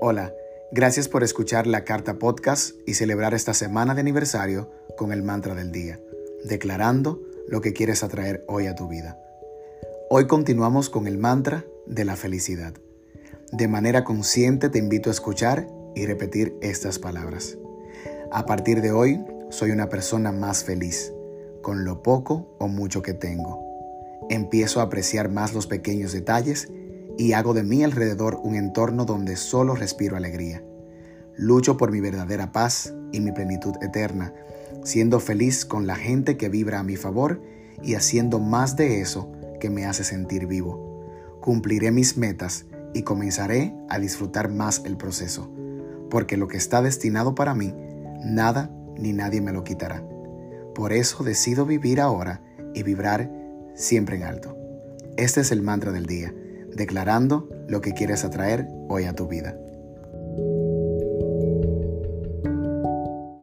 Hola, gracias por escuchar la carta podcast y celebrar esta semana de aniversario con el mantra del día, declarando lo que quieres atraer hoy a tu vida. Hoy continuamos con el mantra de la felicidad. De manera consciente te invito a escuchar y repetir estas palabras. A partir de hoy, soy una persona más feliz, con lo poco o mucho que tengo. Empiezo a apreciar más los pequeños detalles y hago de mi alrededor un entorno donde solo respiro alegría. Lucho por mi verdadera paz y mi plenitud eterna, siendo feliz con la gente que vibra a mi favor y haciendo más de eso que me hace sentir vivo. Cumpliré mis metas y comenzaré a disfrutar más el proceso, porque lo que está destinado para mí, nada ni nadie me lo quitará. Por eso decido vivir ahora y vibrar siempre en alto. Este es el mantra del día declarando lo que quieres atraer hoy a tu vida.